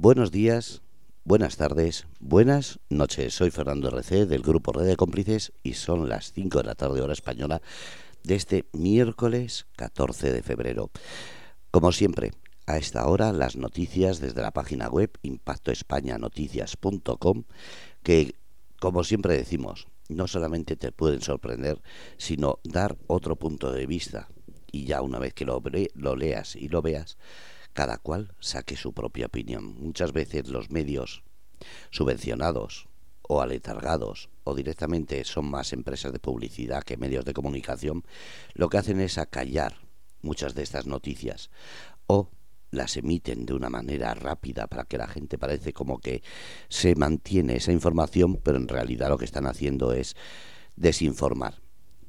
Buenos días, buenas tardes, buenas noches. Soy Fernando RC del grupo Red de Cómplices y son las 5 de la tarde hora española de este miércoles 14 de febrero. Como siempre, a esta hora las noticias desde la página web impactoespañanoticias.com que, como siempre decimos, no solamente te pueden sorprender, sino dar otro punto de vista. Y ya una vez que lo, lo leas y lo veas, cada cual saque su propia opinión. Muchas veces los medios subvencionados o aletargados o directamente son más empresas de publicidad que medios de comunicación, lo que hacen es acallar muchas de estas noticias o las emiten de una manera rápida para que la gente parece como que se mantiene esa información, pero en realidad lo que están haciendo es desinformar.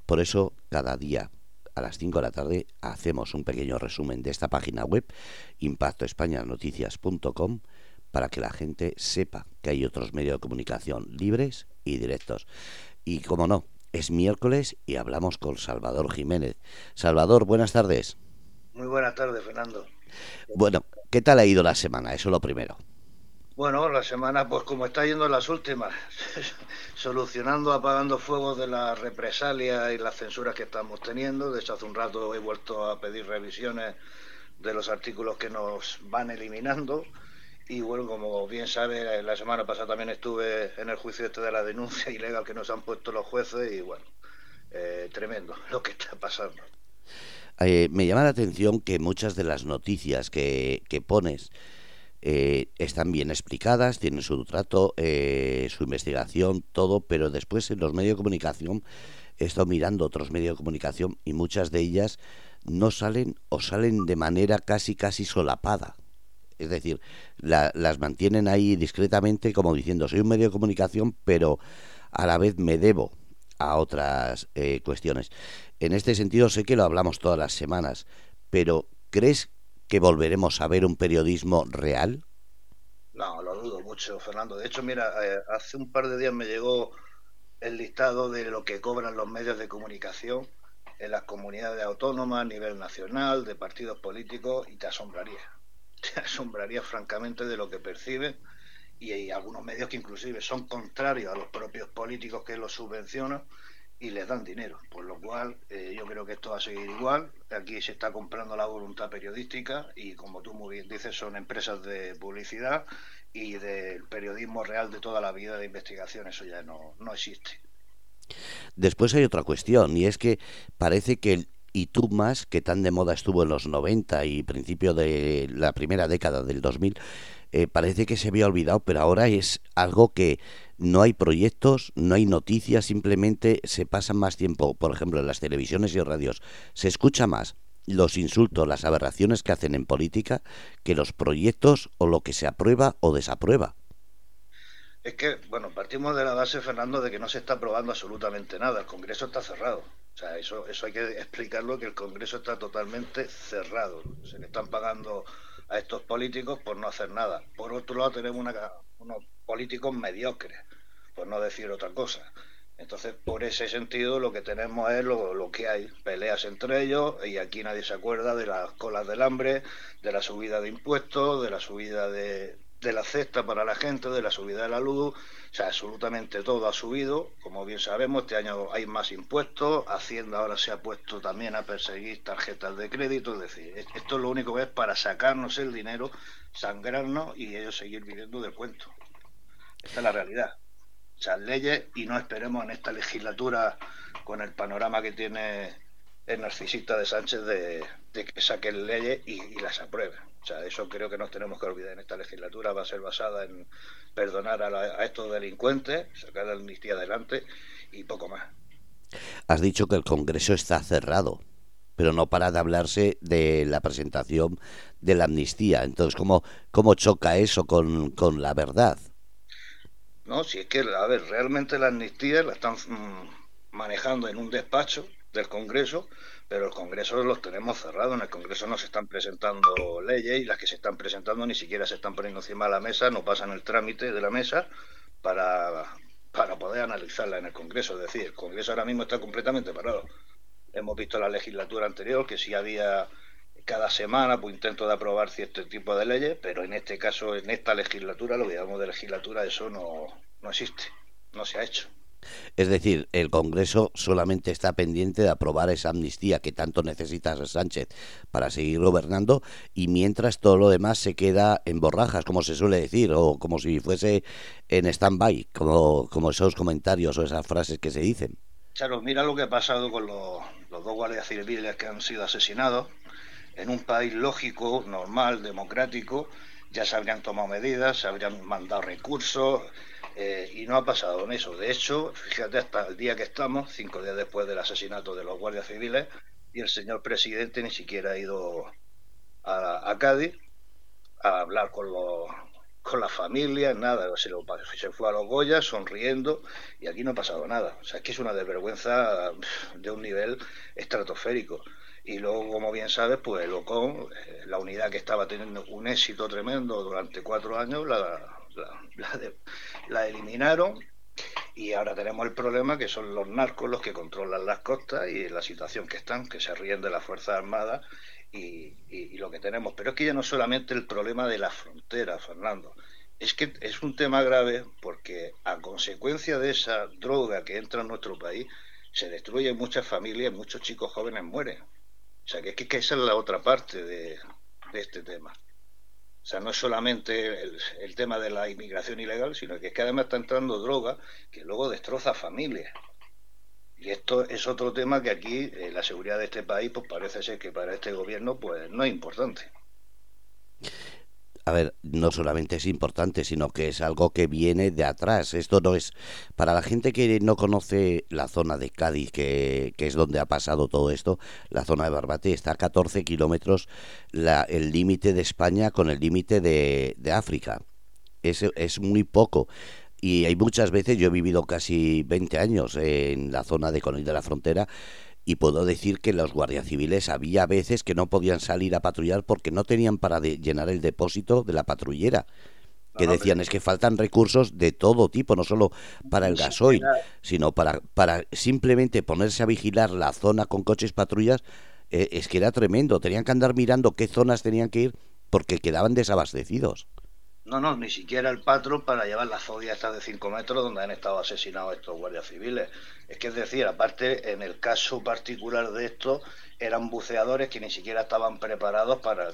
Por eso cada día a las 5 de la tarde hacemos un pequeño resumen de esta página web, impactoespañanoticias.com, para que la gente sepa que hay otros medios de comunicación libres y directos. Y como no, es miércoles y hablamos con Salvador Jiménez. Salvador, buenas tardes. Muy buenas tardes, Fernando. Bueno, ¿qué tal ha ido la semana? Eso lo primero. Bueno, la semana, pues como está yendo en las últimas, solucionando, apagando fuegos de las represalias y las censuras que estamos teniendo. De hecho, hace un rato he vuelto a pedir revisiones de los artículos que nos van eliminando. Y bueno, como bien sabe, la semana pasada también estuve en el juicio este de la denuncia ilegal que nos han puesto los jueces y bueno, eh, tremendo lo que está pasando. Eh, me llama la atención que muchas de las noticias que, que pones eh, están bien explicadas, tienen su trato, eh, su investigación, todo, pero después en los medios de comunicación he estado mirando otros medios de comunicación y muchas de ellas no salen o salen de manera casi casi solapada. Es decir, las mantienen ahí discretamente como diciendo soy un medio de comunicación, pero a la vez me debo a otras eh, cuestiones. En este sentido sé que lo hablamos todas las semanas, pero ¿crees que volveremos a ver un periodismo real? No, lo dudo mucho, Fernando. De hecho, mira, eh, hace un par de días me llegó el listado de lo que cobran los medios de comunicación en las comunidades autónomas a nivel nacional, de partidos políticos, y te asombraría. Te asombraría francamente de lo que perciben y hay algunos medios que inclusive son contrarios a los propios políticos que los subvencionan y les dan dinero, por lo cual eh, yo creo que esto va a seguir igual. Aquí se está comprando la voluntad periodística y como tú muy bien dices son empresas de publicidad y del periodismo real de toda la vida de investigación, eso ya no, no existe. Después hay otra cuestión y es que parece que el y tú más, que tan de moda estuvo en los 90 y principio de la primera década del 2000, eh, parece que se había olvidado, pero ahora es algo que no hay proyectos, no hay noticias, simplemente se pasa más tiempo, por ejemplo, en las televisiones y radios, se escucha más los insultos, las aberraciones que hacen en política que los proyectos o lo que se aprueba o desaprueba. Es que, bueno, partimos de la base, Fernando, de que no se está aprobando absolutamente nada. El Congreso está cerrado. O sea, eso, eso hay que explicarlo, que el Congreso está totalmente cerrado. Se le están pagando a estos políticos por no hacer nada. Por otro lado, tenemos unos políticos mediocres, por no decir otra cosa. Entonces, por ese sentido, lo que tenemos es lo, que hay, peleas entre ellos, y aquí nadie se acuerda de las colas del hambre, de la subida de impuestos, de la subida de, de la cesta para la gente, de la subida de la luz, o sea, absolutamente todo ha subido. Como bien sabemos, este año hay más impuestos, Hacienda ahora se ha puesto también a perseguir tarjetas de crédito, es decir, esto es lo único que es para sacarnos el dinero, sangrarnos y ellos seguir viviendo del cuento. Esta es la realidad. Sea, leyes y no esperemos en esta legislatura con el panorama que tiene el narcisista de Sánchez de, que saquen leyes y, y las aprueben. O sea, eso creo que nos tenemos que olvidar en esta legislatura. Va a ser basada en perdonar a, estos delincuentes, sacar la amnistía adelante y poco más. Has dicho que el Congreso está cerrado, pero no para de hablarse de la presentación de la amnistía. Entonces, ¿cómo, cómo choca eso con, con la verdad? No, si es que, a ver, realmente la amnistía la están mm, manejando en un despacho del Congreso, pero el Congreso los tenemos cerrados. En el Congreso no se están presentando leyes y las que se están presentando ni siquiera se están poniendo encima de la mesa, no pasan el trámite de la mesa para, para poder analizarla en el Congreso. Es decir, el Congreso ahora mismo está completamente parado. Hemos visto la legislatura anterior que sí había cada semana pues intento de aprobar cierto tipo de leyes, pero en este caso, en esta legislatura, lo que llamamos de legislatura, eso no, no existe, no se ha hecho. Es decir, el Congreso solamente está pendiente de aprobar esa amnistía que tanto necesita Sánchez para seguir gobernando y mientras todo lo demás se queda en borrajas, como se suele decir, o como si fuese en stand-by, como, como esos comentarios o esas frases que se dicen. Claro, mira lo que ha pasado con los, los dos guardias civiles que han sido asesinados. En un país lógico, normal, democrático, ya se habrían tomado medidas, se habrían mandado recursos, eh, y no ha pasado en eso. De hecho, fíjate hasta el día que estamos, cinco días después del asesinato de los guardias civiles, y el señor presidente ni siquiera ha ido a, Cádiz a hablar con los con las familias, nada, se, lo, se fue a los Goya sonriendo y aquí no ha pasado nada. O sea, es que es una desvergüenza de un nivel estratosférico. Y luego, como bien sabes, pues el OCON, eh, la unidad que estaba teniendo un éxito tremendo durante cuatro años, la, la, eliminaron y ahora tenemos el problema que son los narcos los que controlan las costas y la situación que están, que se ríen de las Fuerzas Armadas y, y, lo que tenemos. Pero es que ya no solamente el problema de la frontera, Fernando, es que es un tema grave porque a consecuencia de esa droga que entra en nuestro país, se destruyen muchas familias, muchos chicos jóvenes mueren. O sea, que, que, que esa es la otra parte de este tema. O sea, no es solamente el, tema de la inmigración ilegal, sino que es que además está entrando droga que luego destroza familias. Y esto es otro tema que aquí eh, la seguridad de este país, pues parece ser que para este gobierno, pues no es importante a ver, no solamente es importante, sino que es algo que viene de atrás. Esto no es, para la gente que no conoce la zona de Cádiz, que, es donde ha pasado todo esto, la zona de Barbate está a 14 kilómetros el límite de España con el límite de, de África. Es, es muy poco. Y hay muchas veces, yo he vivido casi 20 años en la zona de Conil de la Frontera, y puedo decir que los guardias civiles había veces que no podían salir a patrullar porque no tenían para llenar el depósito de la patrullera que decían es que faltan recursos de todo tipo, no solo para el gasoil, sino para, para simplemente ponerse a vigilar la zona con coches patrullas, eh, es que era tremendo, tenían que andar mirando qué zonas tenían que ir porque quedaban desabastecidos. No, no, ni siquiera el patrón para llevar la zodia estas de 5 metros donde han estado asesinados estos guardias civiles. Es que es decir, aparte, en el caso particular de esto, eran buceadores que ni siquiera estaban preparados para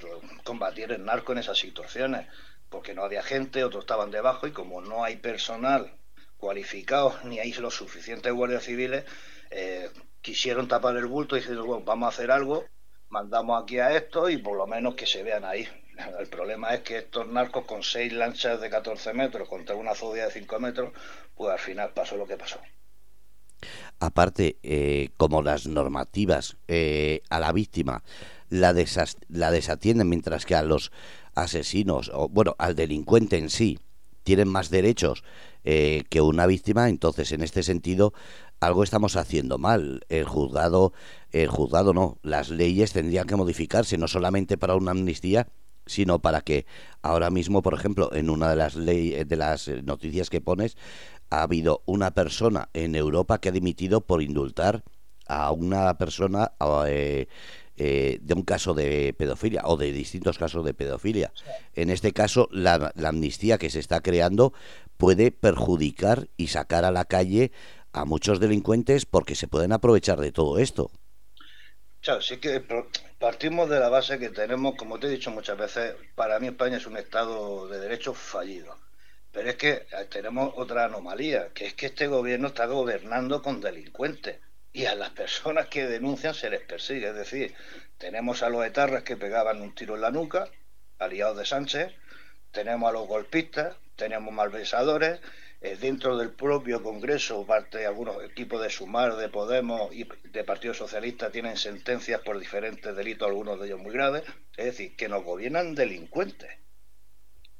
combatir el narco en esas situaciones, porque no había gente, otros estaban debajo y como no hay personal cualificado ni hay los suficientes guardias civiles, eh, quisieron tapar el bulto y dijeron, bueno, vamos a hacer algo, mandamos aquí a esto y por lo menos que se vean ahí. El problema es que estos narcos con seis lanchas de 14 metros contra una zodia de 5 metros, pues al final pasó lo que pasó. Aparte, eh, como las normativas eh, a la víctima la, la desatienden, mientras que a los asesinos, o bueno, al delincuente en sí, tienen más derechos eh, que una víctima, entonces en este sentido algo estamos haciendo mal. El juzgado, el juzgado no, las leyes tendrían que modificarse no solamente para una amnistía, sino para que ahora mismo, por ejemplo, en una de las leyes de las noticias que pones, ha habido una persona en Europa que ha dimitido por indultar a una persona eh, eh, de un caso de pedofilia o de distintos casos de pedofilia. En este caso, la, la amnistía que se está creando puede perjudicar y sacar a la calle a muchos delincuentes porque se pueden aprovechar de todo esto. Claro, sí que partimos de la base que tenemos, como te he dicho muchas veces, para mí España es un Estado de derecho fallido. Pero es que eh, tenemos otra anomalía, que es que este gobierno está gobernando con delincuentes y a las personas que denuncian se les persigue. Es decir, tenemos a los etarras que pegaban un tiro en la nuca, aliados de Sánchez, tenemos a los golpistas, tenemos malversadores, eh, dentro del propio Congreso, parte de algunos equipos de Sumar, de Podemos y de Partido Socialista tienen sentencias por diferentes delitos, algunos de ellos muy graves, es decir, que nos gobiernan delincuentes.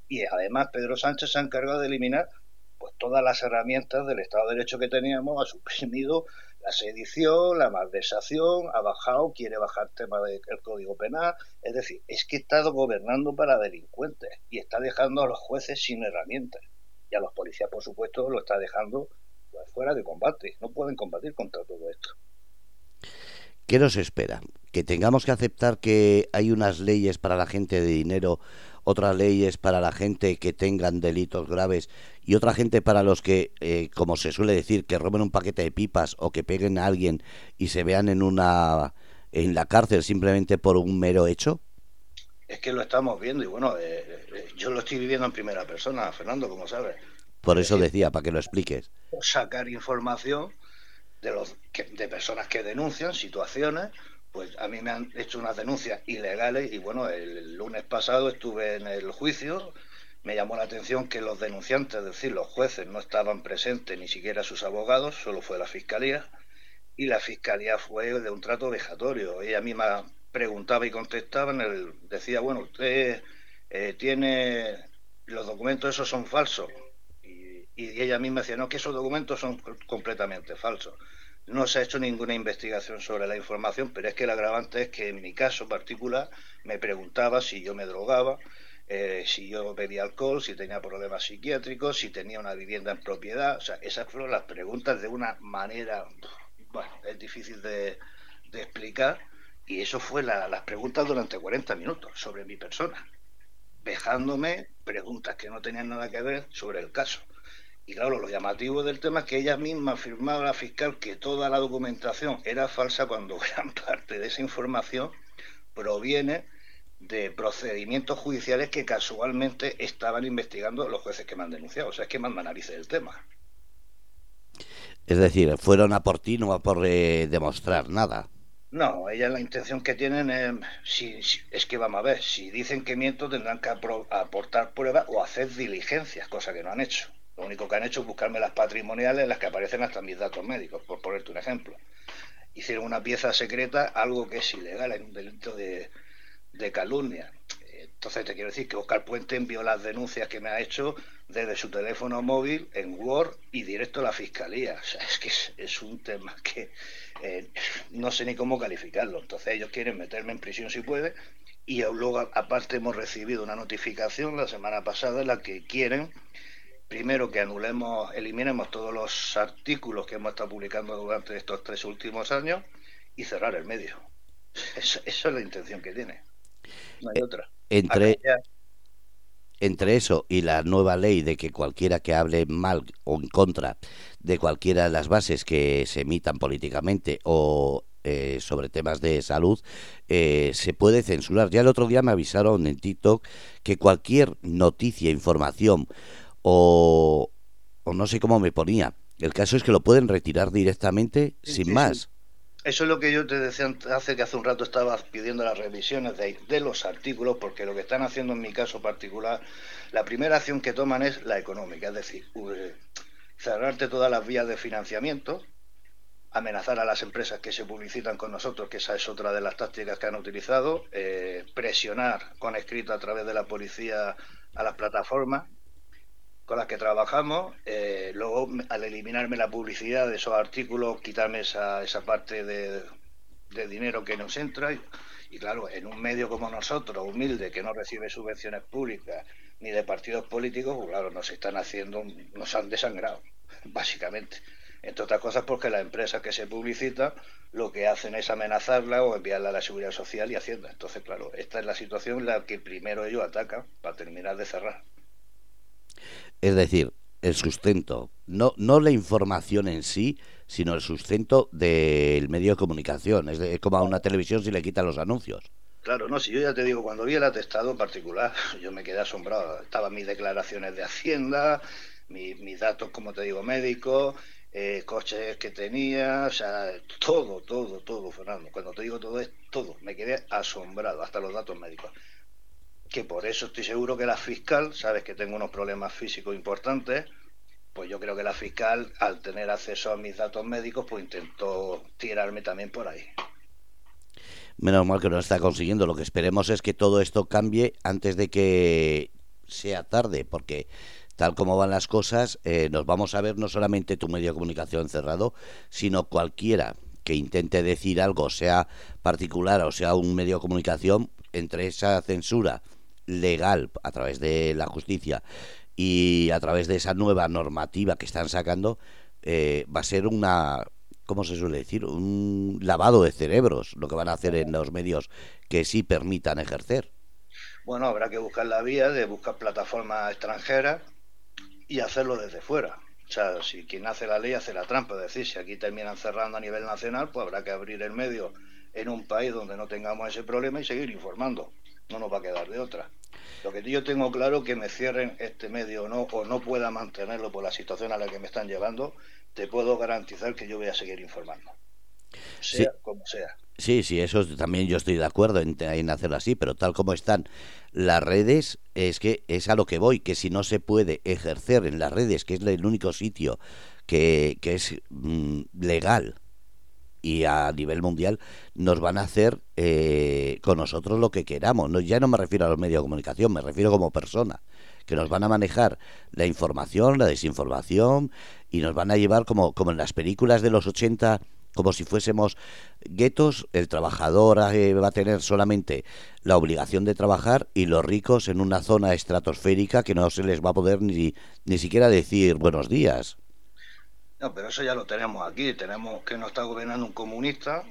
Y además Pedro Sánchez se ha encargado de eliminar pues todas las herramientas del Estado de Derecho que teníamos, ha suprimido la sedición, la malversación, ha bajado, quiere bajar el tema del Código Penal, es decir, es que está gobernando para delincuentes y está dejando a los jueces sin herramientas y a los policías, por supuesto, lo está dejando pues, fuera de combate. No pueden combatir contra todo esto. ¿qué nos espera? ¿Que tengamos que aceptar que hay unas leyes para la gente de dinero, otras leyes para la gente que tengan delitos graves y otra gente para los que, eh, como se suele decir, que roben un paquete de pipas o que peguen a alguien y se vean en una en la cárcel simplemente por un mero hecho? Es que lo estamos viendo y bueno, eh, eh, yo lo estoy viviendo en primera persona, Fernando, como sabes. Por eso decía, para que lo expliques. Sacar información de, los, de personas que denuncian situaciones, pues a mí me han hecho unas denuncias ilegales y bueno, el lunes pasado estuve en el juicio, me llamó la atención que los denunciantes, es decir, los jueces, no estaban presentes, ni siquiera sus abogados, solo fue la fiscalía, y la fiscalía fue de un trato vejatorio. Ella misma preguntaba y contestaba, en el, decía, bueno, usted eh, tiene, los documentos esos son falsos. Y, ella misma decía, no, que esos documentos son completamente falsos. No se ha hecho ninguna investigación sobre la información, pero es que el agravante es que en mi caso particular me preguntaba si yo me drogaba, eh, si yo bebía alcohol, si tenía problemas psiquiátricos, si tenía una vivienda en propiedad. O sea, esas fueron las preguntas de una manera, bueno, es difícil de explicar. Y eso fue la, las preguntas durante 40 minutos sobre mi persona, dejándome preguntas que no tenían nada que ver sobre el caso. Y claro, lo llamativo del tema es que ella misma afirmaba la fiscal que toda la documentación era falsa cuando gran parte de esa información proviene de procedimientos judiciales que casualmente estaban investigando los jueces que me han denunciado. O sea, es que manda narices el tema. Es decir, fueron a por ti, no a por eh, demostrar nada. No, ellas la intención que tienen si, si, es que vamos a ver, si dicen que miento tendrán que aportar pruebas o hacer diligencias, cosa que no han hecho. Lo único que han hecho es buscarme las patrimoniales en las que aparecen hasta mis datos médicos, por ponerte un ejemplo. Hicieron una pieza secreta, algo que es ilegal, es un delito de, de calumnia. Entonces te quiero decir que Oscar Puente envió las denuncias que me ha hecho desde su teléfono móvil en Word y directo a la fiscalía. O sea, es que es, es un tema que eh, no sé ni cómo calificarlo. Entonces ellos quieren meterme en prisión si puede y luego aparte hemos recibido una notificación la semana pasada en la que quieren primero que anulemos, eliminemos todos los artículos que hemos estado publicando durante estos tres últimos años y cerrar el medio. Eso, eso es la intención que tiene. No hay otra. Entre, entre eso y la nueva ley de que cualquiera que hable mal o en contra de cualquiera de las bases que se emitan políticamente o eh, sobre temas de salud eh, se puede censurar. Ya el otro día me avisaron en TikTok que cualquier noticia, información o, o no sé cómo me ponía, el caso es que lo pueden retirar directamente Sí, sin sí, más. sí. Eso es lo que yo te decía hace que hace un rato estaba pidiendo las revisiones de, los artículos, porque lo que están haciendo en mi caso particular, la primera acción que toman es la económica, es decir, eh, cerrarte todas las vías de financiamiento, amenazar a las empresas que se publicitan con nosotros, que esa es otra de las tácticas que han utilizado, eh, presionar con escrito a través de la policía a las plataformas con las que trabajamos, eh, luego al eliminarme la publicidad de esos artículos, quitarme esa, esa parte de, de, dinero que nos entra y, y, claro, en un medio como nosotros, humilde, que no recibe subvenciones públicas ni de partidos políticos, pues claro, nos están haciendo, nos han desangrado, básicamente. Entre otras cosas porque las empresas que se publicitan lo que hacen es amenazarla o enviarla a la Seguridad Social y Hacienda. Entonces, claro, esta es la situación en la que primero ellos atacan para terminar de cerrar. Es decir, el sustento, no, no la información en sí, sino el sustento del medio de comunicación. Es, de, como a una televisión si le quitan los anuncios. Claro, no, si yo ya te digo, cuando vi el atestado en particular, yo me quedé asombrado. Estaban mis declaraciones de Hacienda, mi, mis datos, como te digo, médicos, eh, coches que tenía, o sea, todo, todo, todo, Fernando. Cuando te digo todo es todo, me quedé asombrado, hasta los datos médicos que por eso estoy seguro que la fiscal, sabes que tengo unos problemas físicos importantes, pues yo creo que la fiscal, al tener acceso a mis datos médicos, pues intentó tirarme también por ahí. Menos mal que no está consiguiendo. Lo que esperemos es que todo esto cambie antes de que sea tarde, porque tal como van las cosas, eh, nos vamos a ver no solamente tu medio de comunicación cerrado, sino cualquiera que intente decir algo, sea particular o sea un medio de comunicación, entre esa censura legal a través de la justicia y a través de esa nueva normativa que están sacando, eh, va a ser una ¿cómo se suele decir? Un lavado de cerebros, lo que van a hacer en los medios que sí permitan ejercer. Bueno, habrá que buscar la vía de buscar plataformas extranjeras y hacerlo desde fuera. O sea, si quien hace la ley hace la trampa, es decir, si aquí terminan cerrando a nivel nacional, pues habrá que abrir el medio en un país donde no tengamos ese problema y seguir informando. No nos va a quedar de otra. Lo que yo tengo claro que me cierren este medio o no, o no pueda mantenerlo por la situación a la que me están llevando, te puedo garantizar que yo voy a seguir informando. Sea como sea. Sí, sí, eso también yo estoy de acuerdo en, en, hacerlo así, pero tal como están las redes, es que es a lo que voy, que si no se puede ejercer en las redes, que es el único sitio que, que es mm, legal y a nivel mundial, nos van a hacer eh, con nosotros lo que queramos. No, ya no me refiero a los medios de comunicación, me refiero como persona, que nos van a manejar la información, la desinformación y nos van a llevar como, como en las películas de los 80 como si fuésemos guetos, el trabajador eh, va a tener solamente la obligación de trabajar y los ricos en una zona estratosférica que no se les va a poder ni, ni siquiera decir buenos días. No, pero eso ya lo tenemos aquí. Tenemos que nos está gobernando un comunista,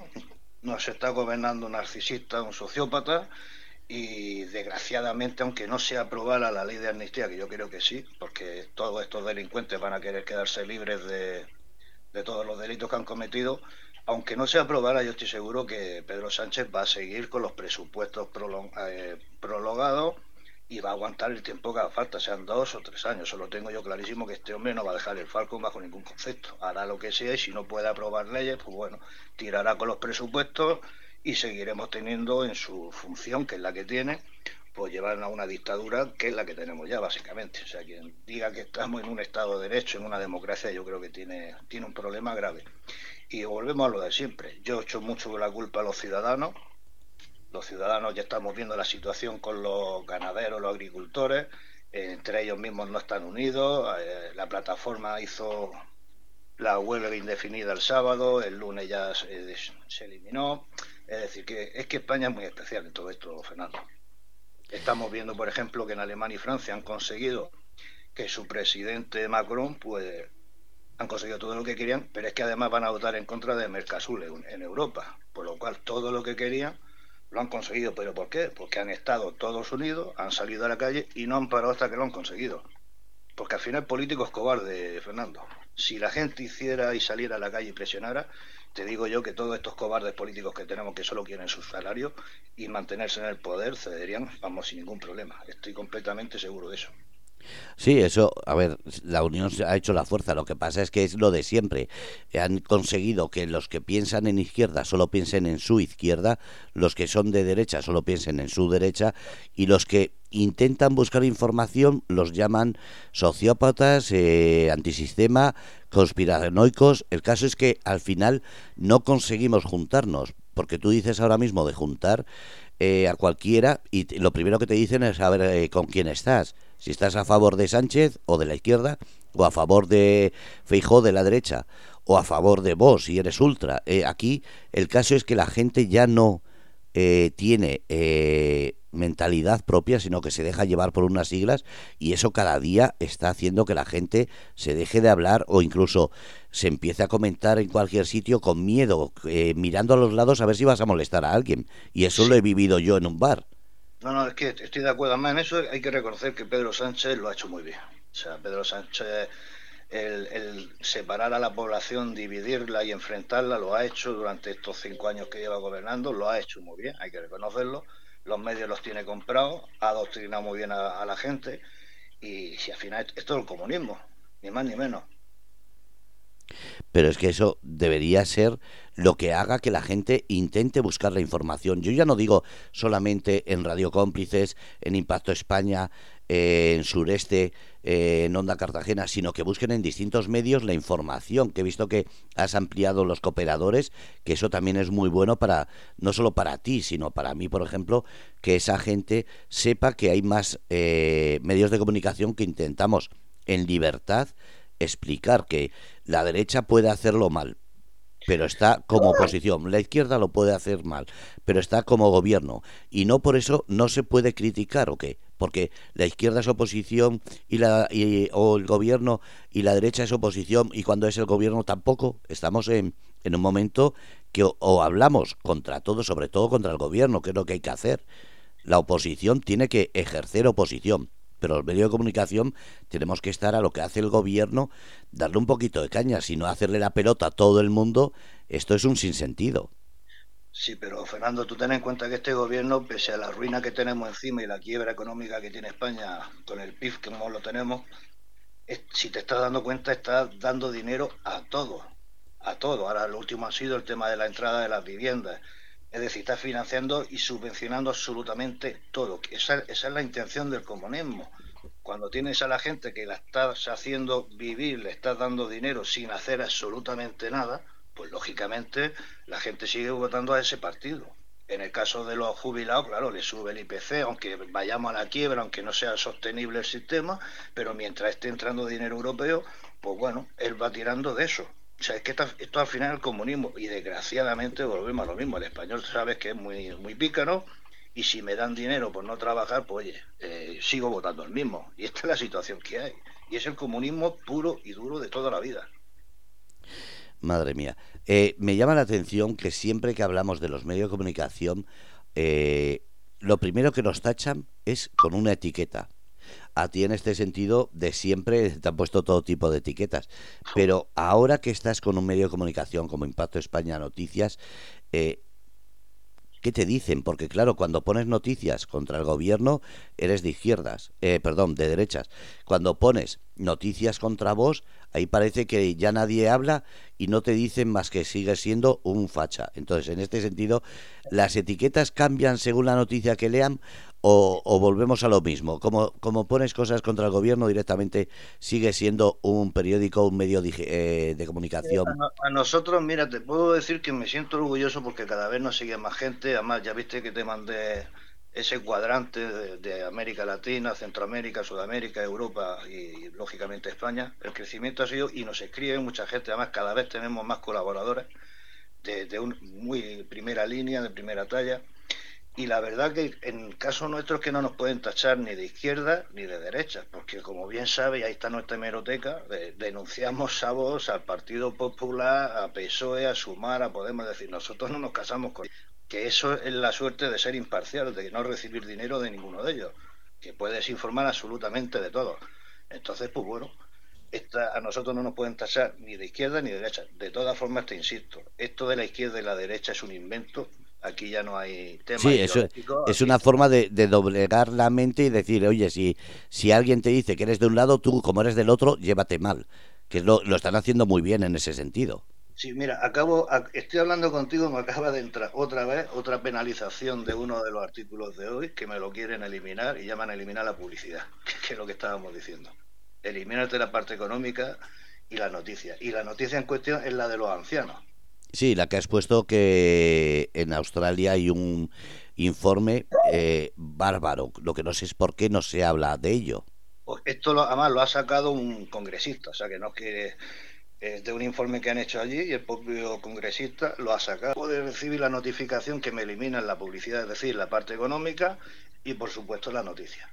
nos está gobernando un narcisista, un sociópata y desgraciadamente, aunque no se aprobara la ley de amnistía, que yo creo que sí, porque todos estos delincuentes van a querer quedarse libres de, de todos los delitos que han cometido. Aunque no se aprobara, yo estoy seguro que Pedro Sánchez va a seguir con los presupuestos eh, prolongados y va a aguantar el tiempo que haga falta, sean dos o tres años. Solo tengo yo clarísimo que este hombre no va a dejar el Falcon bajo ningún concepto. Hará lo que sea y si no puede aprobar leyes, pues bueno, tirará con los presupuestos y seguiremos teniendo en su función, que es la que tiene, pues llevar a una dictadura que es la que tenemos ya, básicamente. O sea, quien diga que estamos en un Estado de Derecho, en una democracia, yo creo que tiene, tiene un problema grave. Y volvemos a lo de siempre. Yo echo mucho la culpa a los ciudadanos. Los ciudadanos ya estamos viendo la situación con los ganaderos, los agricultores. entre ellos mismos no están unidos. Eh, la plataforma hizo la huelga indefinida el sábado, el lunes ya se, se eliminó. Es decir, que es que España es muy especial en todo esto, Fernando. Estamos viendo, por ejemplo, que en Alemania y Francia han conseguido que su presidente Macron, pues, han conseguido todo lo que querían, pero es que además van a votar en contra de Mercosur en Europa, por lo cual todo lo que querían lo han conseguido. ¿Pero por qué? Porque han estado todos unidos, han salido a la calle y no han parado hasta que lo han conseguido. Porque al final político es cobarde, Fernando. Si la gente hiciera y saliera a la calle y presionara, te digo yo que todos estos cobardes políticos que tenemos que solo quieren su salario y mantenerse en el poder cederían, vamos, sin ningún problema. Estoy completamente seguro de eso. Sí, eso, a ver, la unión ha hecho la fuerza. Lo que pasa es que es lo de siempre. Han conseguido que los que piensan en izquierda solo piensen en su izquierda, los que son de derecha solo piensen en su derecha y los que intentan buscar información los llaman sociópatas, eh, antisistema, conspiranoicos. El caso es que al final no conseguimos juntarnos, porque tú dices ahora mismo de juntar eh, a cualquiera y lo primero que te dicen es saber eh, con quién estás. Si estás a favor de Sánchez o de la izquierda, o a favor de Feijó de la derecha, o a favor de vos si eres ultra. Eh, aquí el caso es que la gente ya no tiene mentalidad propia, sino que se deja llevar por unas siglas y eso cada día está haciendo que la gente se deje de hablar o incluso se empiece a comentar en cualquier sitio con miedo, eh, mirando a los lados a ver si vas a molestar a alguien. Y eso lo he vivido yo en un bar. No, no, es que estoy de acuerdo. Además, en eso hay que reconocer que Pedro Sánchez lo ha hecho muy bien. O sea, Pedro Sánchez, el, separar a la población, dividirla y enfrentarla, lo ha hecho durante estos cinco años que lleva gobernando, lo ha hecho muy bien, hay que reconocerlo los medios los tiene comprados, ha adoctrinado muy bien a, la gente y si al final esto es el comunismo, ni más ni menos. Pero es que eso debería ser lo que haga que la gente intente buscar la información. Yo ya no digo solamente en Radio Cómplices, en Impacto España, en Sureste, en Onda Cartagena, sino que busquen en distintos medios la información, que he visto que has ampliado los cooperadores, que eso también es muy bueno para, no solo para ti, sino para mí, por ejemplo, que esa gente sepa que hay más eh, medios de comunicación que intentamos en libertad explicar que la derecha puede hacerlo mal, pero está como oposición. La izquierda lo puede hacer mal, pero está como gobierno. Y no por eso no se puede criticar, ¿o qué? Porque la izquierda es oposición y la, o el gobierno y la derecha es oposición y cuando es el gobierno tampoco. Estamos en, en un momento que o, hablamos contra todo, sobre todo contra el gobierno, que es lo que hay que hacer. La oposición tiene que ejercer oposición, pero los medios de comunicación tenemos que estar a lo que hace el gobierno, darle un poquito de caña, si no hacerle la pelota a todo el mundo, esto es un sinsentido. Sí, pero Fernando, tú ten en cuenta que este gobierno, pese a la ruina que tenemos encima y la quiebra económica que tiene España con el PIB que lo tenemos, si te estás dando cuenta, está dando dinero a todo, a todo. Ahora lo último ha sido el tema de la entrada de las viviendas. Es decir, está financiando y subvencionando absolutamente todo. Esa, esa es la intención del comunismo. Cuando tienes a la gente que la estás haciendo vivir, le estás dando dinero sin hacer absolutamente nada, pues lógicamente la gente sigue votando a ese partido. En el caso de los jubilados, claro, le sube el IPC, aunque vayamos a la quiebra, aunque no sea sostenible el sistema, pero mientras esté entrando dinero europeo, pues bueno, él va tirando de eso. O sea, es que esto, al final es el comunismo, y desgraciadamente volvemos a lo mismo. El español sabes que es muy, muy pícaro, y si me dan dinero por no trabajar, pues oye, eh, sigo votando el mismo. Y esta es la situación que hay. Y es el comunismo puro y duro de toda la vida. Madre mía. Eh, me llama la atención que siempre que hablamos de los medios de comunicación, eh, lo primero que nos tachan es con una etiqueta. A ti en este sentido, de siempre te han puesto todo tipo de etiquetas. Pero ahora que estás con un medio de comunicación como Impacto España Noticias, eh, ¿qué te dicen? Porque claro, cuando pones noticias contra el gobierno, eres de izquierdas, eh, perdón, de derechas. Cuando pones noticias contra vos, ahí parece que ya nadie habla y no te dicen más que sigue siendo un facha. Entonces, en este sentido, ¿las etiquetas cambian según la noticia que lean o, volvemos a lo mismo? Como, como pones cosas contra el gobierno directamente, sigue siendo un periódico, un medio de, eh, de comunicación. A, nosotros, mira, te puedo decir que me siento orgulloso porque cada vez nos sigue más gente. Además, ya viste que te mandé ese cuadrante de, América Latina, Centroamérica, Sudamérica, Europa y, lógicamente España. El crecimiento ha sido y nos escribe mucha gente. Además, cada vez tenemos más colaboradores de, de un, muy primera línea, de primera talla y la verdad que en el caso nuestro es que no nos pueden tachar ni de izquierda ni de derecha, porque como bien sabe, y ahí está nuestra hemeroteca, denunciamos a vos, al Partido Popular, a PSOE, a Sumar, a Podemos, decir, nosotros no nos casamos con que eso es la suerte de ser imparcial, de no recibir dinero de ninguno de ellos, que puedes informar absolutamente de todo. Entonces, pues bueno, esta, a nosotros no nos pueden tachar ni de izquierda ni de derecha. De todas formas, te insisto, esto de la izquierda y la derecha es un invento Aquí ya no hay tema. Sí, eso es una forma de, doblegar la mente y decir, oye, si, si alguien te dice que eres de un lado, tú como eres del otro, llévate mal. Que lo, lo están haciendo muy bien en ese sentido. Sí, mira, acabo, estoy hablando contigo, me acaba de entrar otra vez otra penalización de uno de los artículos de hoy que me lo quieren eliminar y llaman a eliminar la publicidad, que es lo que estábamos diciendo. Eliminarte la parte económica y la noticia. Y la noticia en cuestión es la de los ancianos Sí, la que has puesto que en Australia hay un informe eh, bárbaro. Lo que no sé es por qué no se habla de ello. Pues esto lo, además lo ha sacado un congresista, o sea que no es que es de un informe que han hecho allí y el propio congresista lo ha sacado. Puede recibir la notificación que me eliminan la publicidad, es decir, la parte económica y por supuesto la noticia.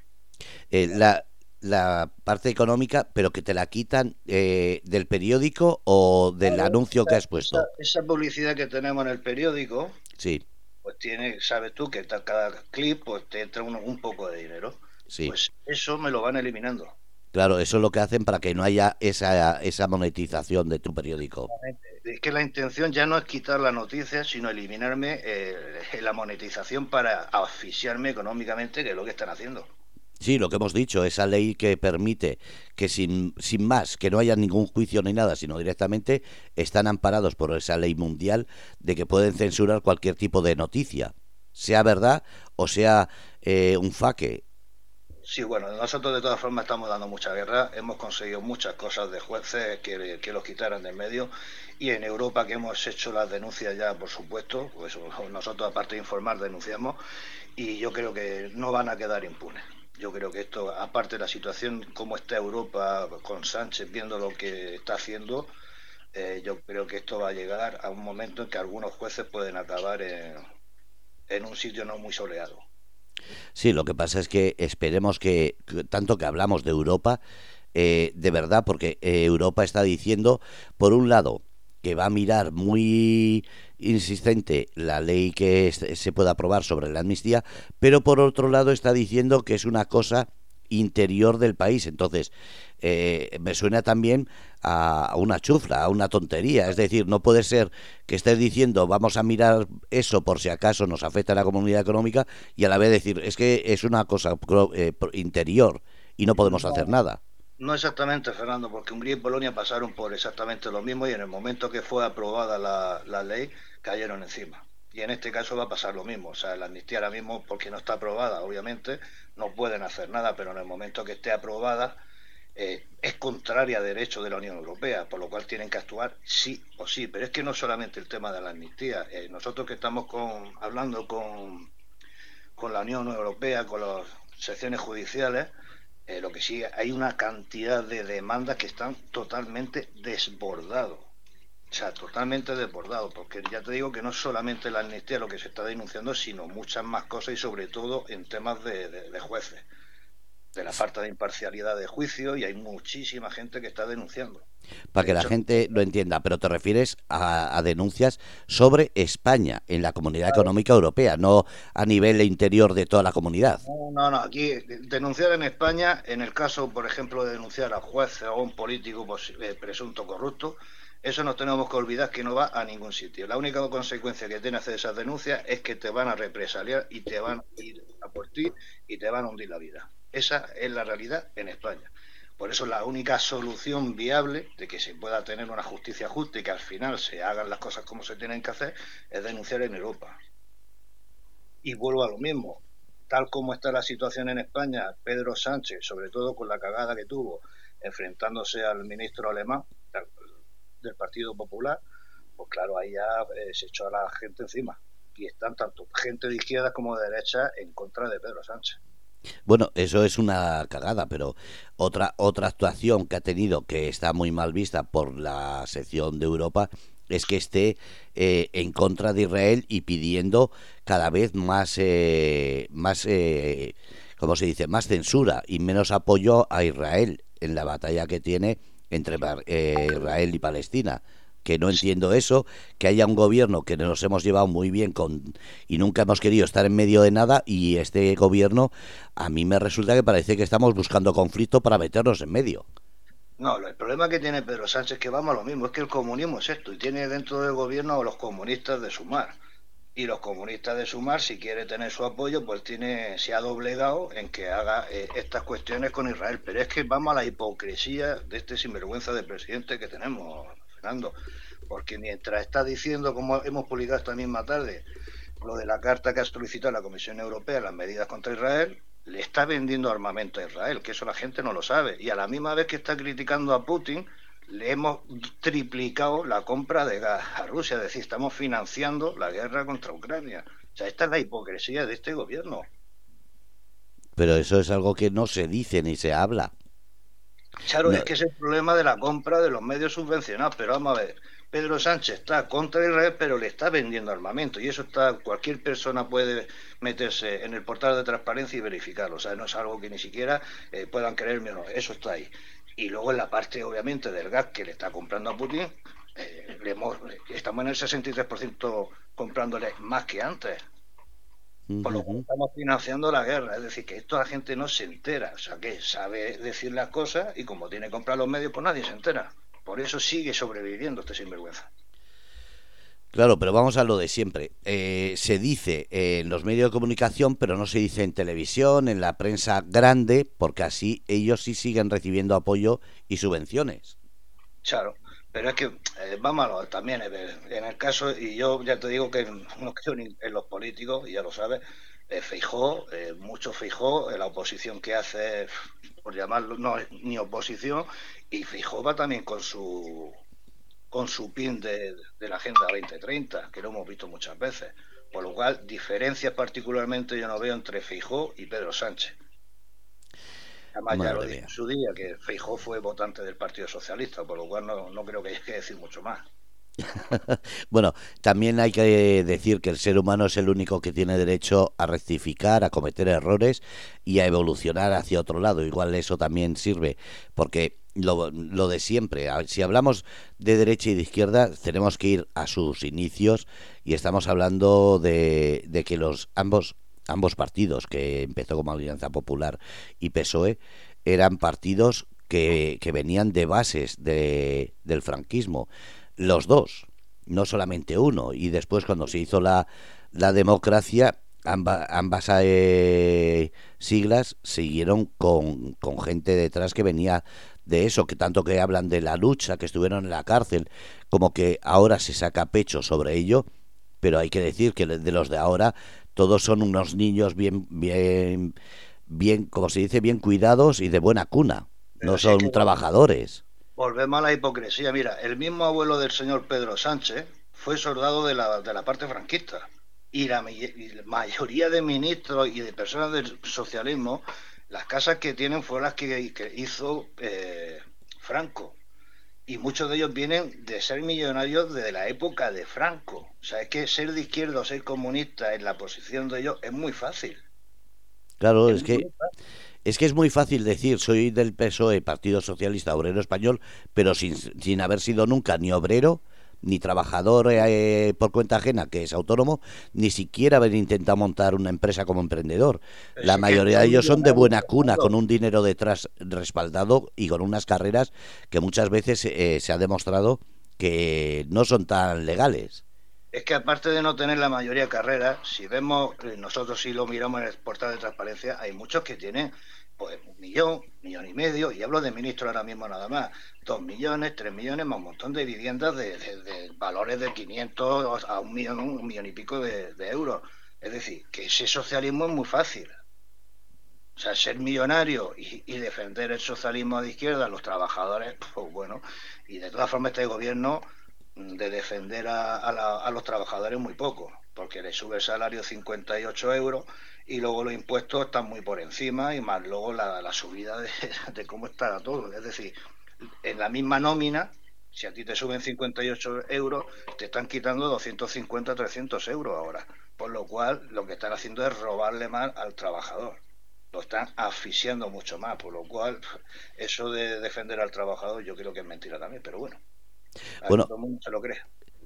Eh, la, la parte económica, pero que te la quitan eh, del periódico o del anuncio que has puesto. Esa, publicidad que tenemos en el periódico, sí. pues tiene, sabes tú que cada clip pues te entra un, un poco de dinero. Sí. Pues eso me lo van eliminando. Claro, eso es lo que hacen para que no haya esa, esa monetización de tu periódico. Es que la intención ya no es quitar la noticia, sino eliminarme eh, la monetización para asfixiarme económicamente, que es lo que están haciendo. Sí, lo que hemos dicho, esa ley que permite que sin, sin más, que no haya ningún juicio ni nada, sino directamente están amparados por esa ley mundial de que pueden censurar cualquier tipo de noticia, sea verdad o sea eh, un faque. Sí, bueno, nosotros de todas formas estamos dando mucha guerra, hemos conseguido muchas cosas de jueces que, que los quitaran del medio y en Europa que hemos hecho las denuncias ya, por supuesto, pues nosotros aparte de informar denunciamos y yo creo que no van a quedar impunes. Yo creo que esto, aparte de la situación, como está Europa con Sánchez viendo lo que está haciendo, eh, yo creo que esto va a llegar a un momento en que algunos jueces pueden acabar en, un sitio no muy soleado. Sí, lo que pasa es que esperemos que, tanto que hablamos de Europa, eh, de verdad, porque eh, Europa está diciendo, por un lado, que va a mirar muy insistente la ley que se pueda aprobar sobre la amnistía, pero por otro lado está diciendo que es una cosa interior del país. Entonces, eh, me suena también a, una chufla, a una tontería. Es decir, no puede ser que estés diciendo vamos a mirar eso por si acaso nos afecta a la comunidad económica y a la vez decir es que es una cosa eh, interior y no podemos hacer nada. No exactamente, Fernando, porque Hungría y Polonia pasaron por exactamente lo mismo y en el momento que fue aprobada la, la ley cayeron encima. Y en este caso va a pasar lo mismo. O sea, la amnistía ahora mismo, porque no está aprobada, obviamente, no pueden hacer nada, pero en el momento que esté aprobada, eh, es contraria a derecho de la Unión Europea, por lo cual tienen que actuar sí o sí. Pero es que no solamente el tema de la amnistía. Eh, nosotros que estamos con, hablando con, con la Unión Europea, con las secciones judiciales, eh, lo que sí, hay una cantidad de demandas que están totalmente desbordados. O sea, totalmente desbordados, porque ya te digo que no solamente la amnistía lo que se está denunciando, sino muchas más cosas y sobre todo en temas de jueces de la falta de imparcialidad de juicio y hay muchísima gente que está denunciando. Para que la gente lo entienda, pero te refieres a, denuncias sobre España en la Comunidad Económica Europea, no a nivel interior de toda la comunidad. No, no, aquí denunciar en España, en el caso, por ejemplo, de denunciar a juez o a un político eh, presunto corrupto, eso nos tenemos que olvidar que no va a ningún sitio. La única consecuencia que tiene hacer esas denuncias es que te van a represaliar y te van a ir a por ti y te van a hundir la vida. Esa es la realidad en España. Por eso la única solución viable de que se pueda tener una justicia justa y que al final se hagan las cosas como se tienen que hacer es denunciar en Europa. Y vuelvo a lo mismo. Tal como está la situación en España, Pedro Sánchez, sobre todo con la cagada que tuvo enfrentándose al ministro alemán del Partido Popular, pues claro, ahí ya eh, se echó a la gente encima. Y están tanto gente de izquierda como de derecha en contra de Pedro Sánchez. Bueno, eso es una cagada, pero otra otra actuación que ha tenido que está muy mal vista por la sección de Europa es que esté eh, en contra de Israel y pidiendo cada vez más eh, más eh, ¿cómo se dice? más censura y menos apoyo a Israel en la batalla que tiene entre eh, Israel y Palestina que no entiendo eso, que haya un gobierno que nos hemos llevado muy bien con y nunca hemos querido estar en medio de nada y este gobierno a mí me resulta que parece que estamos buscando conflicto para meternos en medio. No, el problema que tiene Pedro Sánchez que vamos a lo mismo, es que el comunismo es esto y tiene dentro del gobierno a los comunistas de Sumar. Y los comunistas de Sumar, si quiere tener su apoyo, pues tiene se ha doblegado en que haga eh, estas cuestiones con Israel. Pero es que vamos a la hipocresía de este sinvergüenza de presidente que tenemos, porque mientras está diciendo, como hemos publicado esta misma tarde, lo de la carta que ha solicitado la Comisión Europea, las medidas contra Israel, le está vendiendo armamento a Israel, que eso la gente no lo sabe. Y a la misma vez que está criticando a Putin, le hemos triplicado la compra de gas a Rusia, es decir, estamos financiando la guerra contra Ucrania. O sea, esta es la hipocresía de este gobierno. Pero eso es algo que no se dice ni se habla. Claro, es que es el problema de la compra de los medios subvencionados, pero vamos a ver, Pedro Sánchez está contra Israel, pero le está vendiendo armamento y eso está cualquier persona puede meterse en el portal de transparencia y verificarlo, o sea, no es algo que ni siquiera eh, puedan creerme o no, eso está ahí. Y luego en la parte, obviamente, del gas que le está comprando a Putin, eh, estamos en el 63% comprándole más que antes. Por lo cual estamos financiando la guerra. Es decir, que esto la gente no se entera. O sea, que sabe decir las cosas y como tiene que comprar los medios, pues nadie se entera. Por eso sigue sobreviviendo este sinvergüenza. Claro, pero vamos a lo de siempre. Eh, se dice en los medios de comunicación, pero no se dice en televisión, en la prensa grande, porque así ellos sí siguen recibiendo apoyo y subvenciones. Claro. Pero es que, eh, vamos también, eh, en el caso, y yo ya te digo que no creo en los políticos, y ya lo sabes, eh, Feijó, eh, mucho Feijó, la oposición que hace, por llamarlo, no ni oposición, y Feijó va también con su con su pin de, de la Agenda 2030, que lo hemos visto muchas veces. Por lo cual, diferencias particularmente yo no veo entre Feijó y Pedro Sánchez. Además, ya lo dije en su día, que Feijó fue votante del Partido Socialista, por lo cual no, creo que haya que decir mucho más. bueno, también hay que decir que el ser humano es el único que tiene derecho a rectificar, a cometer errores y a evolucionar hacia otro lado. Igual eso también sirve, porque lo, de siempre. Si hablamos de derecha y de izquierda, tenemos que ir a sus inicios y estamos hablando de, de que los ambos ambos partidos, que empezó como Alianza Popular y PSOE, eran partidos que, que venían de bases de, del franquismo. Los dos, no solamente uno. Y después cuando se hizo la, la democracia, ambas eh, siglas siguieron con, con gente detrás que venía de eso, que tanto que hablan de la lucha, que estuvieron en la cárcel, como que ahora se saca pecho sobre ello, pero hay que decir que de los de ahora todos son unos niños bien, bien, bien, como se dice, bien cuidados y de buena cuna, no son trabajadores. Volvemos a la hipocresía. Mira, el mismo abuelo del señor Pedro Sánchez fue soldado de la, de la parte franquista. Y la, mayoría de ministros y de personas del socialismo, las casas que tienen fueron las que, hizo eh, Franco. Y muchos de ellos vienen de ser millonarios desde la época de Franco. O sea, es que ser de izquierda o ser comunista en la posición de ellos es muy fácil. Claro, es, que es que es muy fácil decir, soy del PSOE, Partido Socialista Obrero Español, pero sin, sin haber sido nunca ni obrero, ni trabajador eh, por cuenta ajena, que es autónomo, ni siquiera haber intentado montar una empresa como emprendedor. La mayoría de ellos son de buena cuna, con un dinero detrás respaldado y con unas carreras que muchas veces eh, se ha demostrado que no son tan legales. Es que aparte de no tener la mayoría de carreras, si vemos, eh, nosotros si lo miramos en el portal de transparencia, hay muchos que tienen pues un millón, millón y medio, y hablo de ministros ahora mismo nada más, dos millones, tres millones, más un montón de viviendas de, valores de 500 a un millón, un millón y pico de, euros. Es decir, que ese socialismo es muy fácil. O sea, ser millonario y, defender el socialismo de izquierda, los trabajadores, pues bueno, y de todas formas este gobierno de defender a, los trabajadores muy poco, porque le sube el salario 58 euros y luego los impuestos están muy por encima y más luego la, subida de, cómo está todo. Es decir, en la misma nómina, si a ti te suben 58 euros, te están quitando 250, 300 euros ahora. Por lo cual, lo que están haciendo es robarle más al trabajador. Lo están asfixiando mucho más. Por lo cual, eso de defender al trabajador, yo creo que es mentira también. Pero bueno, bueno, todo el mundo se lo cree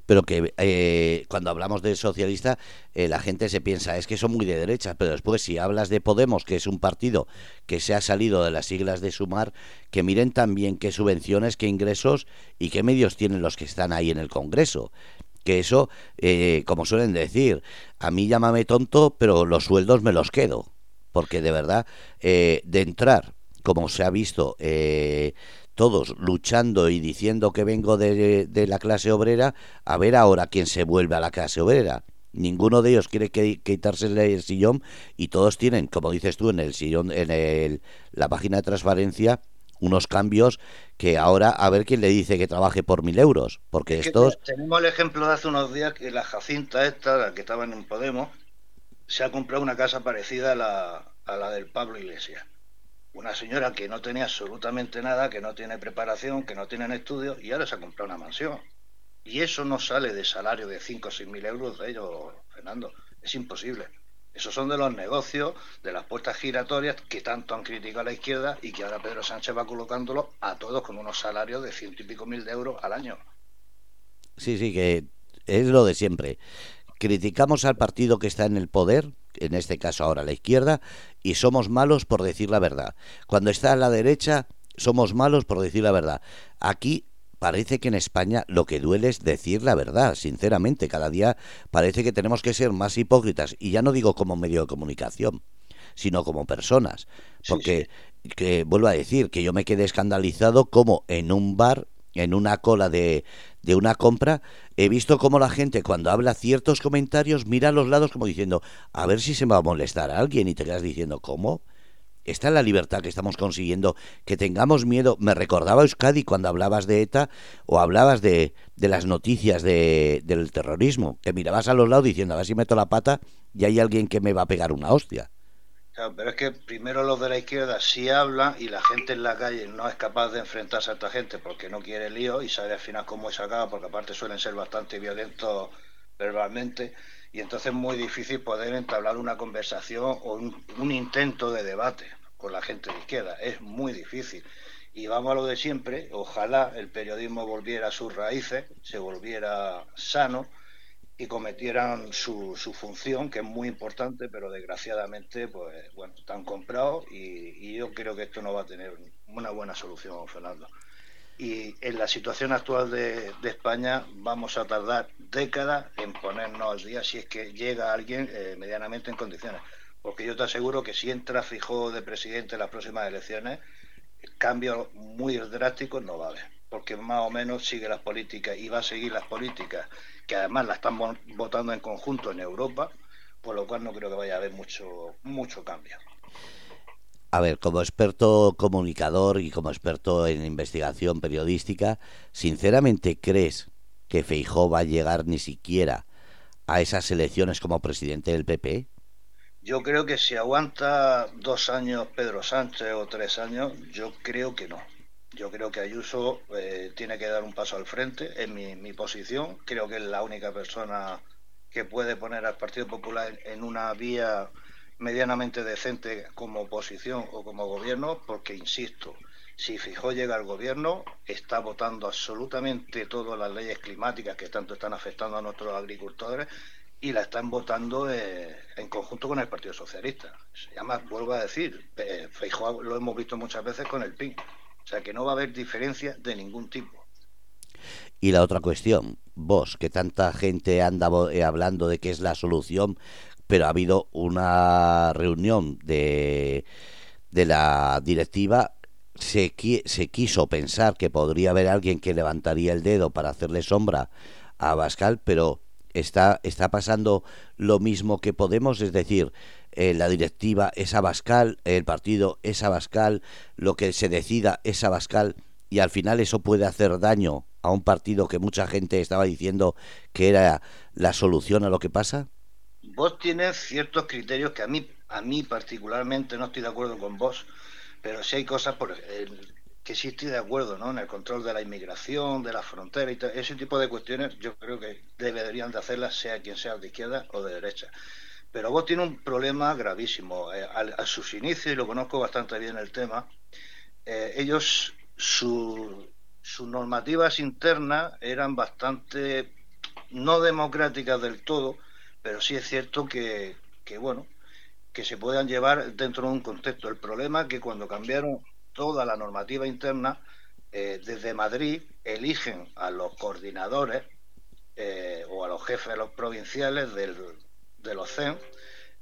pero que eh, cuando hablamos de socialista eh, la gente se piensa es que son muy de derecha, pero después si hablas de Podemos, que es un partido que se ha salido de las siglas de Sumar, que miren también qué subvenciones, qué ingresos y qué medios tienen los que están ahí en el Congreso. Que eso, eh, como suelen decir, a mí llámame tonto, pero los sueldos me los quedo. Porque de verdad, de entrar, como se ha visto, todos luchando y diciendo que vengo de, la clase obrera, a ver ahora quién se vuelve a la clase obrera. Ninguno de ellos quiere que, quitarse el sillón y todos tienen, como dices tú, en el sillón, en el, la página de transparencia, unos cambios que ahora a ver quién le dice que trabaje por mil euros, porque estos... Tenemos el ejemplo de hace unos días que la Jacinta esta, la que estaba en Podemos, se ha comprado una casa parecida a la, a la del Pablo Iglesias una señora que no tenía absolutamente nada, que no tiene preparación, que no tiene estudios, y ahora se ha comprado una mansión. Y eso no sale de salario de 5 o 6 mil euros de ellos, Fernando. Es imposible. Esos son de los negocios, de las puertas giratorias que tanto han criticado a la izquierda y que ahora Pedro Sánchez va colocándolo a todos con unos salarios de ciento y pico mil de euros al año. Sí, sí, que es lo de siempre. Criticamos al partido que está en el poder, en este caso ahora la izquierda, y somos malos por decir la verdad. Cuando está a la derecha, somos malos por decir la verdad. Aquí parece que en España lo que duele es decir la verdad, sinceramente. Cada día parece que tenemos que ser más hipócritas, y ya no digo como medio de comunicación, sino como personas. Porque, que vuelvo a decir, que yo me quedé escandalizado como en un bar en una cola de, de una compra, he visto cómo la gente cuando habla ciertos comentarios mira a los lados como diciendo, a ver si se me va a molestar a alguien y te quedas diciendo, ¿cómo? Esta es la libertad que estamos consiguiendo, que tengamos miedo. Me recordaba Euskadi cuando hablabas de ETA o hablabas de, de las noticias de, del terrorismo, que mirabas a los lados diciendo, a ver si meto la pata y hay alguien que me va a pegar una hostia pero es que primero los de la izquierda sí hablan y la gente en la calle no es capaz de enfrentarse a esta gente porque no quiere lío y sabe al final cómo es acá, porque aparte suelen ser bastante violentos verbalmente y entonces es muy difícil poder entablar una conversación o un, intento de debate con la gente de izquierda. Es muy difícil. Y vamos a lo de siempre, ojalá el periodismo volviera a sus raíces, se volviera sano y cometieran su, su función, que es muy importante, pero desgraciadamente, pues bueno, están comprados y, yo creo que esto no va a tener una buena solución, Fernando y en la situación actual de, España vamos a tardar décadas en ponernos al día si es que llega alguien eh, medianamente en condiciones. Porque yo te aseguro que si entra fijo de presidente en las próximas elecciones, cambios muy drásticos no va. Porque más o menos sigue las políticas y va a seguir las políticas que además las están votando en conjunto en Europa, por lo cual no creo que vaya a haber mucho, mucho cambio. A ver, como experto comunicador y como experto en investigación periodística, ¿sinceramente crees que Feijó va a llegar ni siquiera a esas elecciones como presidente del PP? Yo creo que si aguanta dos años Pedro Sánchez o tres años, yo creo que no. Yo creo que Ayuso eh, tiene que dar un paso al frente, en mi, mi posición. Creo que es la única persona que puede poner al Partido Popular en una vía medianamente decente como oposición o como gobierno, porque, insisto, si Fijó llega al gobierno, está votando absolutamente todas las leyes climáticas que tanto están afectando a nuestros agricultores y la están votando eh, en conjunto con el Partido Socialista. Se llama, vuelvo a decir, eh, lo hemos visto muchas veces con el PIN. O sea que no va a haber diferencia de ningún tipo. Y la otra cuestión, vos, que tanta gente anda eh, hablando de que es la solución, pero ha habido una reunión de, de la directiva. Se, se quiso pensar que podría haber alguien que levantaría el dedo para hacerle sombra a Bascal, pero está, está pasando lo mismo que Podemos, es decir, eh, la directiva es Abascal, el partido es Abascal, lo que se decida es Abascal, y al final eso puede hacer daño a un partido que mucha gente estaba diciendo que era la solución a lo que pasa? vos tienes ciertos criterios que a mí, a mí particularmente no estoy de acuerdo con vos, pero sí hay cosas por, que sí estoy de acuerdo, ¿no? En el control de la inmigración, de la frontera y ese tipo de cuestiones, yo creo que deberían de hacerlas sea quien sea de izquierda o de derecha. Pero vos tienes un problema gravísimo. Eh, a, sus inicios, y lo conozco bastante bien el tema, eh, ellos, su, sus normativas internas eran bastante no democráticas del todo, pero sí es cierto que, bueno, que se puedan llevar dentro de un contexto. El problema es que cuando cambiaron toda la normativa interna, eh, desde Madrid eligen a los coordinadores eh, o a los jefes de los provinciales del, de los CEN.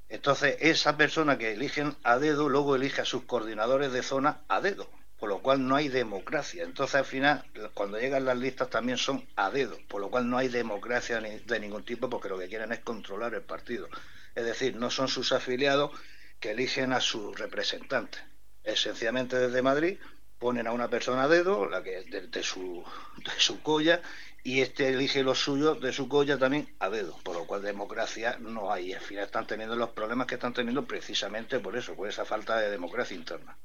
Entonces, esa persona que eligen a dedo luego elige a sus coordinadores de zona a dedo por lo cual no hay democracia. Entonces, al final, cuando llegan las listas también son a dedo, por lo cual no hay democracia de ningún tipo, porque lo que quieren es controlar el partido. Es decir, no son sus afiliados que eligen a sus representantes. Esencialmente desde Madrid ponen a una persona a dedo, la que de, su, de su colla, y este elige los suyos de su colla también a dedo, por lo cual democracia no hay. Al final están teniendo los problemas que están teniendo precisamente por eso, por esa falta de democracia interna.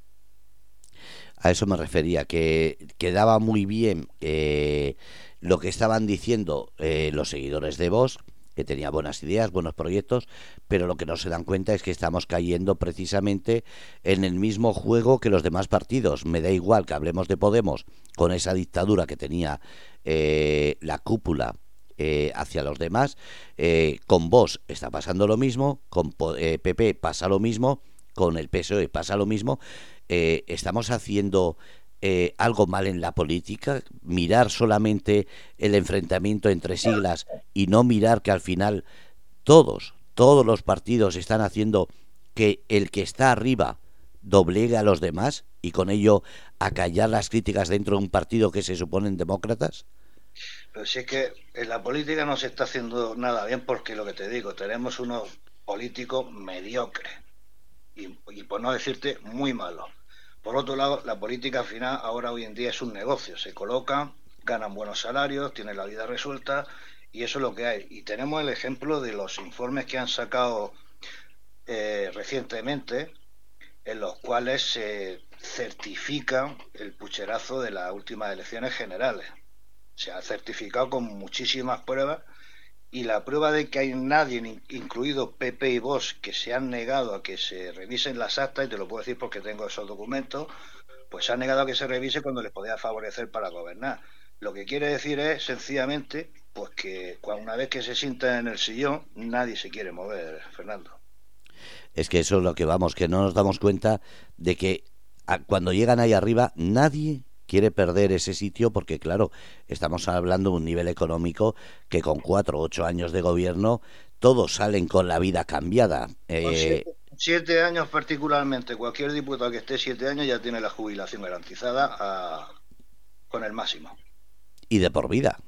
A eso me refería, que quedaba muy bien eh, lo que estaban diciendo eh, los seguidores de Vox, que tenía buenas ideas, buenos proyectos, pero lo que no se dan cuenta es que estamos cayendo precisamente en el mismo juego que los demás partidos. Me da igual que hablemos de Podemos con esa dictadura que tenía eh, la cúpula hacia los demás. con Vox está pasando lo mismo, con PP pasa lo mismo, con el PSOE pasa lo mismo eh, estamos haciendo eh, algo mal en la política, mirar solamente el enfrentamiento entre siglas y no mirar que al final todos, todos los partidos están haciendo que el que está arriba doblegue a los demás y con ello acallar las críticas dentro de un partido que se suponen demócratas? Pero si es que en la política no se está haciendo nada bien porque lo que te digo, tenemos unos políticos mediocres y, y por no decirte muy malos. Por otro lado, la política final ahora hoy en día es un negocio. Se colocan, ganan buenos salarios, tienen la vida resuelta y eso es lo que hay. Y tenemos el ejemplo de los informes que han sacado eh, recientemente en los cuales se certifica el pucherazo de las últimas elecciones generales. Se ha certificado con muchísimas pruebas y la prueba de que hay nadie, incluido Pepe y vos, que se han negado a que se revisen las actas, y te lo puedo decir porque tengo esos documentos, pues se ha negado a que se revise cuando les podía favorecer para gobernar. Lo que quiere decir es, sencillamente, pues que una vez que se sienta en el sillón, nadie se quiere mover, Fernando. Es que eso es lo que vamos, que no nos damos cuenta de que cuando llegan ahí arriba, nadie quiere perder ese sitio porque, claro, estamos hablando de un nivel económico que con cuatro o ocho años de gobierno todos salen con la vida cambiada. Eh, siete, años particularmente, cualquier diputado que esté siete años ya tiene la jubilación garantizada con el máximo. Y de por vida.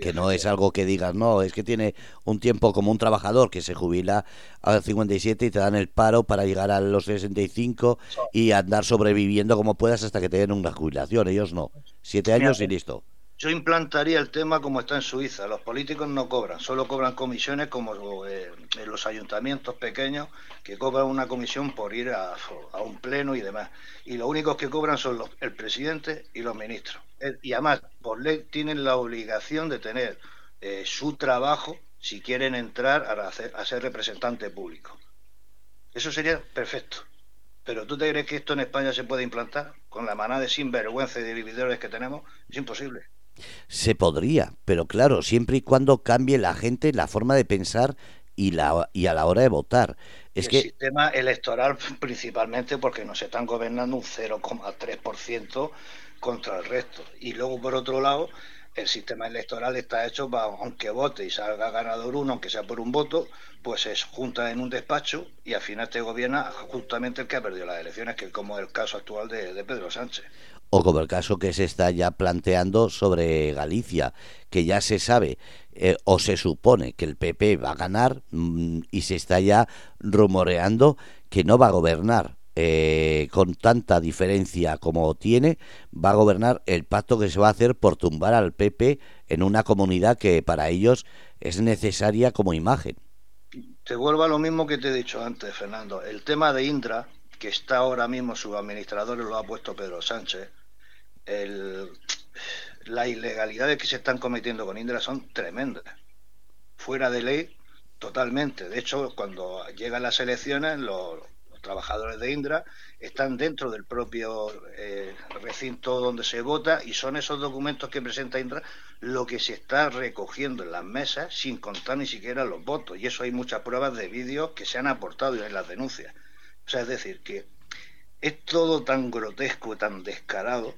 Que no es algo que digas, no, es que tiene un tiempo como un trabajador que se jubila a los 57 y te dan el paro para llegar a los 65 y andar sobreviviendo como puedas hasta que te den una jubilación. Ellos no. Siete años y listo. Yo implantaría el tema como está en Suiza. Los políticos no cobran, solo cobran comisiones como eh, en los ayuntamientos pequeños que cobran una comisión por ir a, un pleno y demás. Y los únicos que cobran son los, el presidente y los ministros. Y además, por ley, tienen la obligación de tener eh, su trabajo si quieren entrar a, hacer, ser representante público. Eso sería perfecto. Pero ¿tú te crees que esto en España se puede implantar? Con la manada de sinvergüenza y de vividores que tenemos, es imposible. Se podría, pero claro, siempre y cuando cambie la gente la forma de pensar y, la, y a la hora de votar. Es el que... sistema electoral principalmente porque nos están gobernando un 0,3% contra el resto. Y luego, por otro lado, el sistema electoral está hecho para, aunque vote y salga ganador uno, aunque sea por un voto, pues se junta en un despacho y al final te gobierna justamente el que ha perdido las elecciones, que es como el caso actual de Pedro Sánchez o como el caso que se está ya planteando sobre Galicia, que ya se sabe eh, o se supone que el PP va a ganar mm, y se está ya rumoreando que no va a gobernar eh, con tanta diferencia como tiene, va a gobernar el pacto que se va a hacer por tumbar al PP en una comunidad que para ellos es necesaria como imagen. Te vuelvo a lo mismo que te he dicho antes, Fernando. El tema de Indra, que está ahora mismo su administrador, lo ha puesto Pedro Sánchez, el, las ilegalidades que se están cometiendo con Indra son tremendas. Fuera de ley, totalmente. De hecho, cuando llegan las elecciones, los, trabajadores de Indra están dentro del propio eh, recinto donde se vota y son esos documentos que presenta Indra lo que se está recogiendo en las mesas sin contar ni siquiera los votos. Y eso hay muchas pruebas de vídeos que se han aportado en las denuncias. O sea, es decir, que es todo tan grotesco, y tan descarado,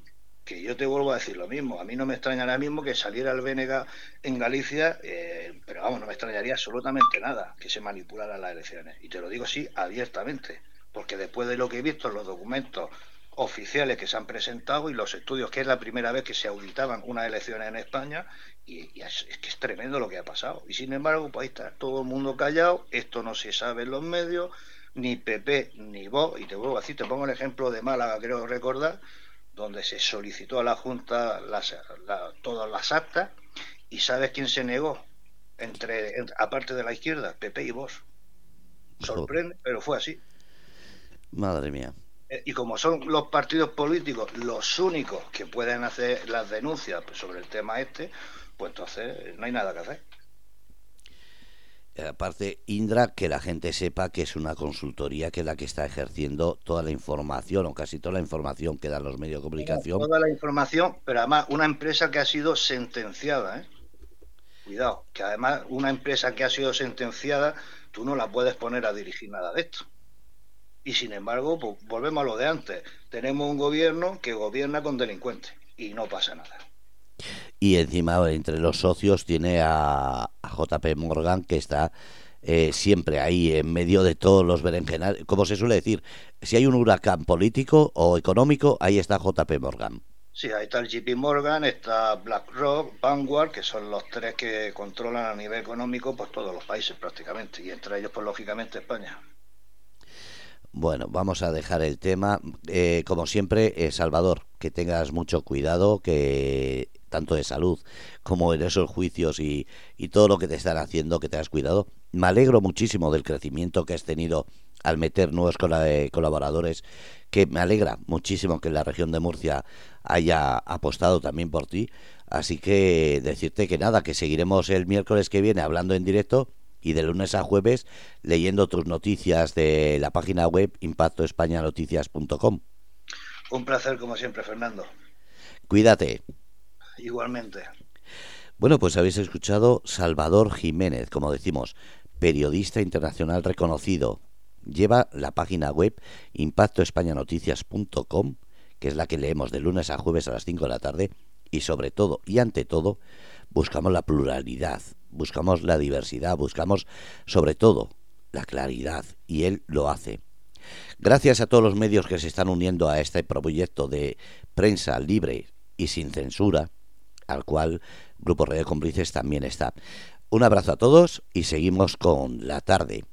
yo te vuelvo a decir lo mismo. A mí no me extraña ahora mismo que saliera el Bénega en Galicia, eh, pero vamos, no me extrañaría absolutamente nada que se manipularan las elecciones. Y te lo digo así abiertamente, porque después de lo que he visto en los documentos oficiales que se han presentado y los estudios, que es la primera vez que se auditaban unas elecciones en España, y, es, que es tremendo lo que ha pasado. Y sin embargo, pues ahí está todo el mundo callado, esto no se sabe en los medios, ni PP ni vos, y te vuelvo a decir, te pongo el ejemplo de Málaga, creo recordar, donde se solicitó a la Junta las, todas las actas y ¿sabes quién se negó? Entre, aparte de la izquierda, PP y vos. Sorprende, pero fue así. Madre mía. Eh, y como son los partidos políticos los únicos que pueden hacer las denuncias sobre el tema este, pues entonces no hay nada que hacer. Eh, aparte, Indra, que la gente sepa que es una consultoría que es la que está ejerciendo toda la información o casi toda la información que dan los medios de comunicación. Toda la información, pero además una empresa que ha sido sentenciada, ¿eh? Cuidado, que además una empresa que ha sido sentenciada, tú no la puedes poner a dirigir nada de esto. Y sin embargo, pues, volvemos a lo de antes. Tenemos un gobierno que gobierna con delincuentes y no pasa nada y encima entre los socios tiene a, JP Morgan que está eh, siempre ahí en medio de todos los berenjenales. Como se suele decir, si hay un huracán político o económico, ahí está JP Morgan. Sí, ahí está el JP Morgan, está BlackRock, Vanguard, que son los tres que controlan a nivel económico pues todos los países prácticamente, y entre ellos pues lógicamente España. Bueno, vamos a dejar el tema. Eh, como siempre, eh, Salvador, que tengas mucho cuidado, que tanto de salud como en esos juicios y, y todo lo que te están haciendo, que te has cuidado. Me alegro muchísimo del crecimiento que has tenido al meter nuevos eh, colaboradores, que me alegra muchísimo que la región de Murcia haya apostado también por ti. Así que decirte que nada, que seguiremos el miércoles que viene hablando en directo y de lunes a jueves leyendo tus noticias de la página web impactoespañanoticias.com. Un placer como siempre, Fernando. Cuídate. Igualmente. Bueno, pues habéis escuchado Salvador Jiménez, como decimos, periodista internacional reconocido. Lleva la página web impactoespañanoticias.com, que es la que leemos de lunes a jueves a las 5 de la tarde, y sobre todo y ante todo, buscamos la pluralidad, buscamos la diversidad, buscamos sobre todo la claridad, y él lo hace. Gracias a todos los medios que se están uniendo a este proyecto de prensa libre y sin censura, al cual Grupo Radio Cómplices también está. Un abrazo a todos y seguimos con la tarde.